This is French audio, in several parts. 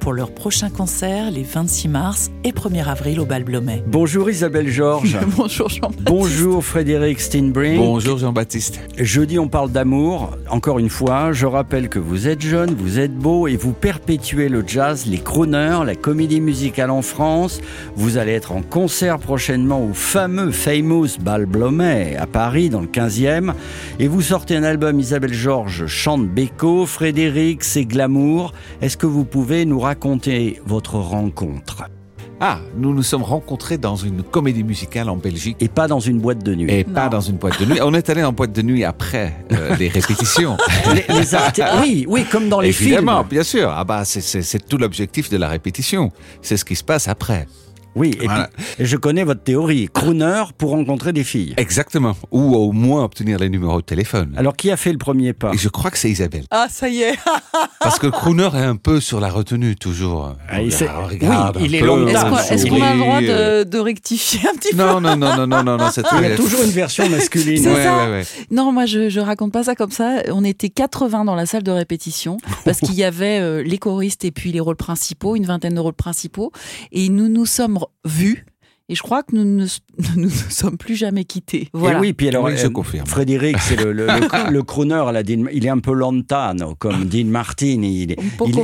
pour leur prochain concert les 26 mars et 1er avril au Bal Blomet. Bonjour Isabelle Georges. Bonjour jean Bonjour Frédéric Steinbrink. Bonjour Jean-Baptiste. Jeudi, on parle d'amour. Encore une fois, je rappelle que vous êtes jeune, vous êtes beau et vous perpétuez le jazz, les crooners, la comédie musicale en France. Vous allez être en concert prochainement au fameux Famous Bal Blomet à Paris dans le 15e. Et vous sortez un album Isabelle Georges chante Beko. Frédéric, c'est glamour. Est-ce que vous pouvez nous raconter votre rencontre Ah, nous nous sommes rencontrés dans une comédie musicale en Belgique. Et pas dans une boîte de nuit. Et pas dans une boîte de nuit. On est allé en boîte de nuit après euh, les répétitions. Les- les arti- oui, oui, comme dans les Évidemment, films. bien sûr. Ah bah, c'est- c'est c'est tout l'objectif de la répétition. C'est ce qui se passe après. Oui, et Voilà. puis je connais votre théorie. Crooner pour rencontrer des filles. Exactement. Ou au moins obtenir les numéros de téléphone. Alors qui a fait le premier pas? Et je crois que c'est Isabelle. Ah, ça y est Parce que crooner est un peu sur la retenue, toujours. Ah, il sait- Regarde oui, il est Est-ce qu'on- a le droit de, de rectifier un petit peu Non, non, non, non, non, non, non, c'est Il y a toujours une version masculine. C'est Ouais, ça. ouais, ouais. Non, moi je, je raconte pas ça comme ça. On était 80 dans la salle de répétition parce qu'il y avait euh, les choristes et puis les rôles principaux, une vingtaine de rôles principaux, et nous nous sommes vus. Et je crois que nous ne nous, nous sommes plus jamais quittés. Voilà. Et oui, puis alors, Oui, je euh, confirme. Frédéric, c'est le, le, le, le crooner Dean- il est un peu lontano, comme Dean Martin. Il, il,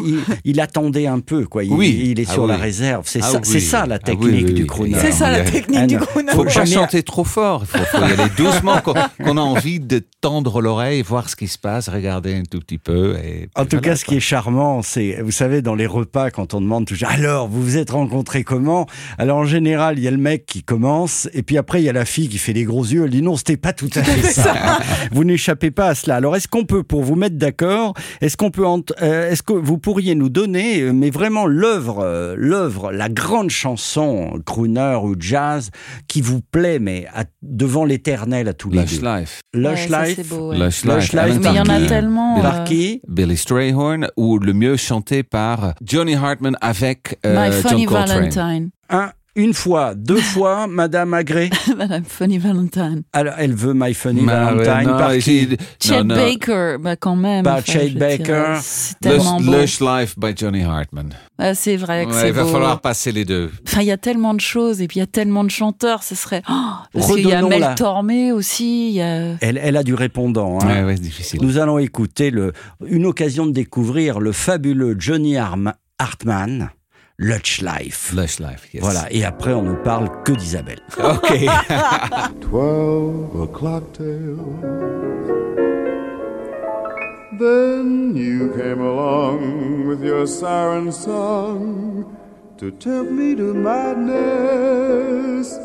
il, il attendait un peu, quoi. Il, Oui. il est Ah sur oui. la réserve. C'est Ah ça, ça la Ah oui, technique oui, du crooner. C'est ça la Ah, technique Ah, du crooner. faut Jamais- pas chanter trop fort. Il faut, faut y aller doucement, qu'on a envie de tendre l'oreille, voir ce qui se passe, regarder un tout petit peu. Et En tout voilà, cas, ce qui est charmant, c'est, vous savez, dans les repas, quand on demande toujours, alors, vous vous êtes rencontrés comment? Alors, en général, il y a le mec qui commence, et puis après, il y a la fille qui fait des gros yeux. Elle dit non, c'était pas tout à fait ça. vous n'échappez pas à cela. Alors, est-ce qu'on peut, pour vous mettre d'accord, est-ce qu'on peut, euh, est-ce que vous pourriez nous donner, euh, mais vraiment l'œuvre, euh, l'œuvre, la grande chanson crooner ou jazz qui vous plaît, mais à- devant l'éternel à tous les Lush deux? Life. Lush Ouais, Life. c'est beau, ouais. Lush Lush Life. Mais il y en a tellement. Par qui Billy Strayhorn, ou le mieux chanté par Johnny Hartman avec euh, My Funny John Coltrane. Valentine. Un, une fois, deux fois, Madame Agré? Madame Funny Valentine. Alors, elle veut My Funny Bah, ouais, Valentine. non, par qui? j'ai- Chet non, non. Baker, bah quand même. Par enfin, Chet Baker. C'est Lush, tellement beau. Lush Life by Johnny Hartman. Ah, c'est vrai que Ouais, c'est il va beau. falloir passer les deux. Enfin, il y a tellement de choses et puis il y a tellement de chanteurs, ce serait. Oh, parce qu'il y a. Mel Tormé aussi. Il y a... Elle, elle a du répondant. hein. Ouais, ouais, c'est difficile. Nous allons écouter le, une occasion de découvrir le fabuleux Johnny Arm- Hartman, Lush Life. Lush Life, yes. Voilà, et après on ne parle que d'Isabelle. Ok. Twelve o'clock tales. Then you came along with your siren song to tempt me to madness.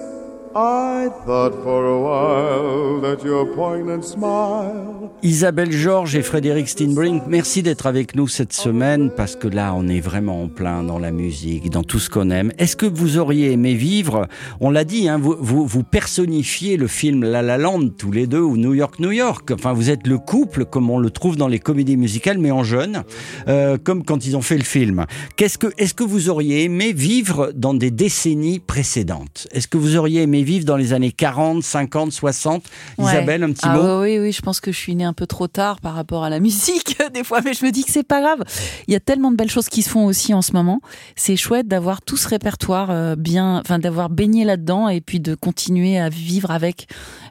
I thought for a while that your poignant smile Isabelle Georges et Frédéric Steinbrink, merci d'être avec nous cette semaine parce que là, on est vraiment en plein dans la musique, dans tout ce qu'on aime. Est-ce que vous auriez aimé vivre On l'a dit, hein, vous, vous, vous personnifiez le film La La Land tous les deux ou New York, New York. Enfin, vous êtes le couple comme on le trouve dans les comédies musicales, mais en jeune, euh, comme quand ils ont fait le film. Qu'est-ce que, est-ce que vous auriez aimé vivre dans des décennies précédentes? Est-ce que vous auriez aimé vivre dans les années 40, 50, 60 Ouais. Isabelle, un petit ah, mot Oui, oui, je pense que je suis née un peu trop tard par rapport à la musique, des fois, mais je me dis que c'est pas grave. Il y a tellement de belles choses qui se font aussi en ce moment. C'est chouette d'avoir tout ce répertoire euh, bien, enfin, d'avoir baigné là-dedans et puis de continuer à vivre avec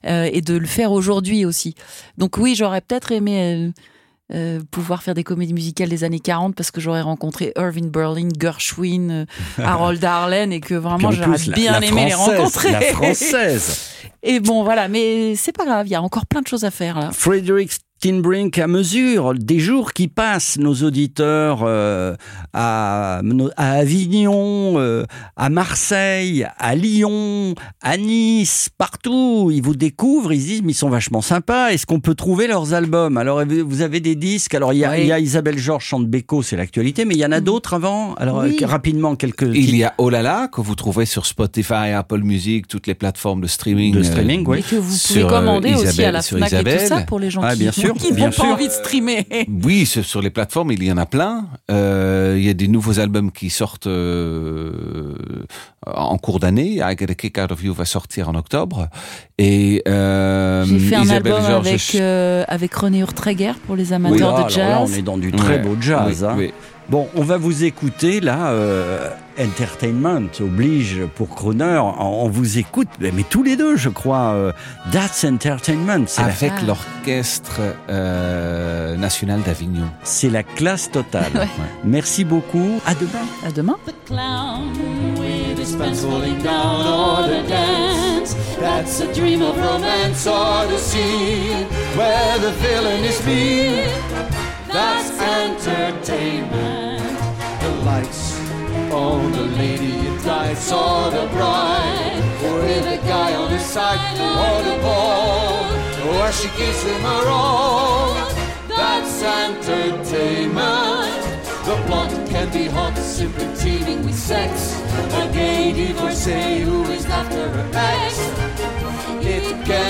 euh, et de le faire aujourd'hui aussi. Donc, oui, j'aurais peut-être aimé. euh, euh, pouvoir faire des comédies musicales des années 40 parce que j'aurais rencontré Irving Berlin, Gershwin, euh, Harold Arlen et que vraiment en j'aurais la- bien la aimé les rencontrer. La française. Et bon, voilà, mais c'est pas grave, il y a encore plein de choses à faire là. Frédéric Steenbrink à mesure des jours qui passent. Nos auditeurs euh, à, à Avignon, euh, à Marseille, à Lyon, à Nice, partout, ils vous découvrent, ils se disent mais ils sont vachement sympas. Est-ce qu'on peut trouver leurs albums? Alors vous avez des disques? Alors il y a, Oui. il y a Isabelle Georges chante Beko, c'est l'actualité, mais il y en a d'autres avant? Alors Oui. euh, rapidement quelques Il titres y a Oh là là que vous trouvez sur Spotify, Apple Music, toutes les plateformes de streaming. de euh, streaming, oui. Et que vous pouvez Sur, euh, commander aussi à la FNAC et tout ça pour les gens Ah, qui bien sûr, qui n'ont pas sûr. envie de streamer. Oui, sur les plateformes, il y en a plein. Euh, il y a des nouveaux albums qui sortent euh, en cours d'année. I Get a Kick Out of You va sortir en octobre. Et euh, J'ai fait un Isabelle album Georges- avec, euh, avec René Urtreger pour les amateurs de là, jazz. on est dans du très Ouais. beau jazz. Oui, hein. oui. Bon, on va vous écouter là. euh, entertainment oblige pour Crooner. On, on vous écoute, mais, mais tous les deux, je crois. euh, That's Entertainment. La, avec Ah. l'orchestre euh, national d'Avignon. c'est la classe totale. Ouais. Merci beaucoup. À demain. À demain. clown with his pants falling down or the dance. That's or the the entertainment. The lights on oh, the lady in tights or the bride or with a guy on his side or the ball where she gives him her all. That's entertainment. The plot can be hot, simply teeming with sex. A gay divorcee who is after her ex. It can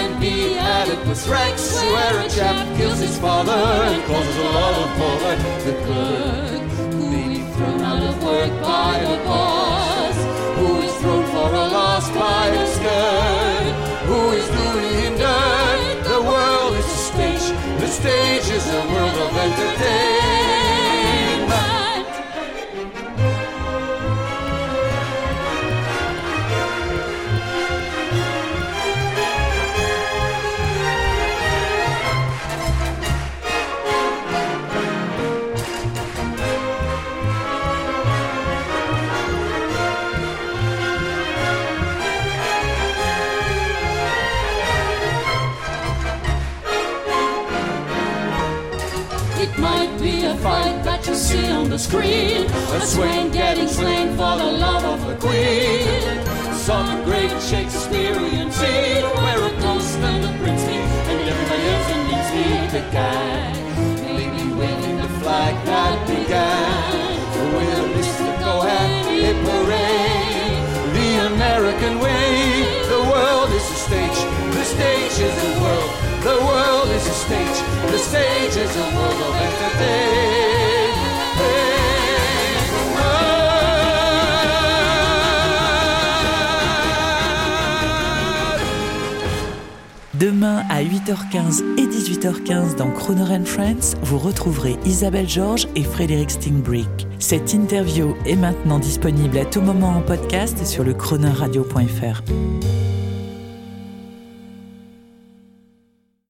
added with Rex, where a chap kills his father and causes a lot of bother. The clerk, who be thrown out of work by the boss, who is thrown for a loss by a skirt, who is doing him dirt. The world is a stage, the stage is a world of entertainment. Be a fight that you see on the screen. A swain getting slain for the love of a queen. Some great Shakespearean scene where a ghost and a prince meet, and everybody else needs me the guy. Maybe waving the flag that began with a mystical happy parade. The American way, The stage is a. Demain à 8h15 et 18h15 dans Croner and Friends, vous retrouverez Isabelle Georges et Frédéric Stingbrick. Cette interview est maintenant disponible à tout moment en podcast sur le chronoradio.fr.